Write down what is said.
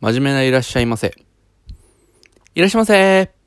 真面目ないらっしゃいませ。いらっしゃいませ